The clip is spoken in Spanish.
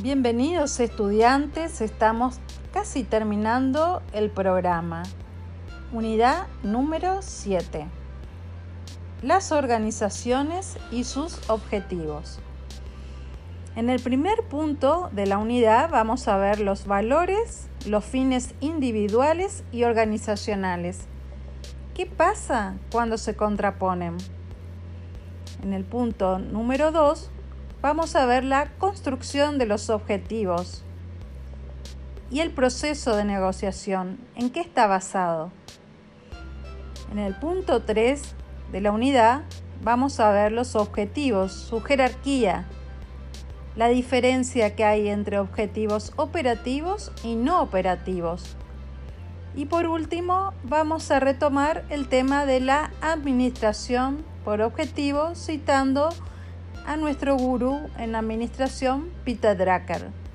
Bienvenidos estudiantes, estamos casi terminando el programa. Unidad número 7. Las organizaciones y sus objetivos. En el primer punto de la unidad vamos a ver los valores, los fines individuales y organizacionales. ¿Qué pasa cuando se contraponen? En el punto número 2 vamos a ver la construcción de los objetivos y el proceso de negociación. ¿En qué está basado? En el punto 3 de la unidad vamos a ver los objetivos, su jerarquía, la diferencia que hay entre objetivos operativos y no operativos. Y por último, vamos a retomar el tema de la administración por objetivo citando a nuestro gurú en administración, Peter Drucker.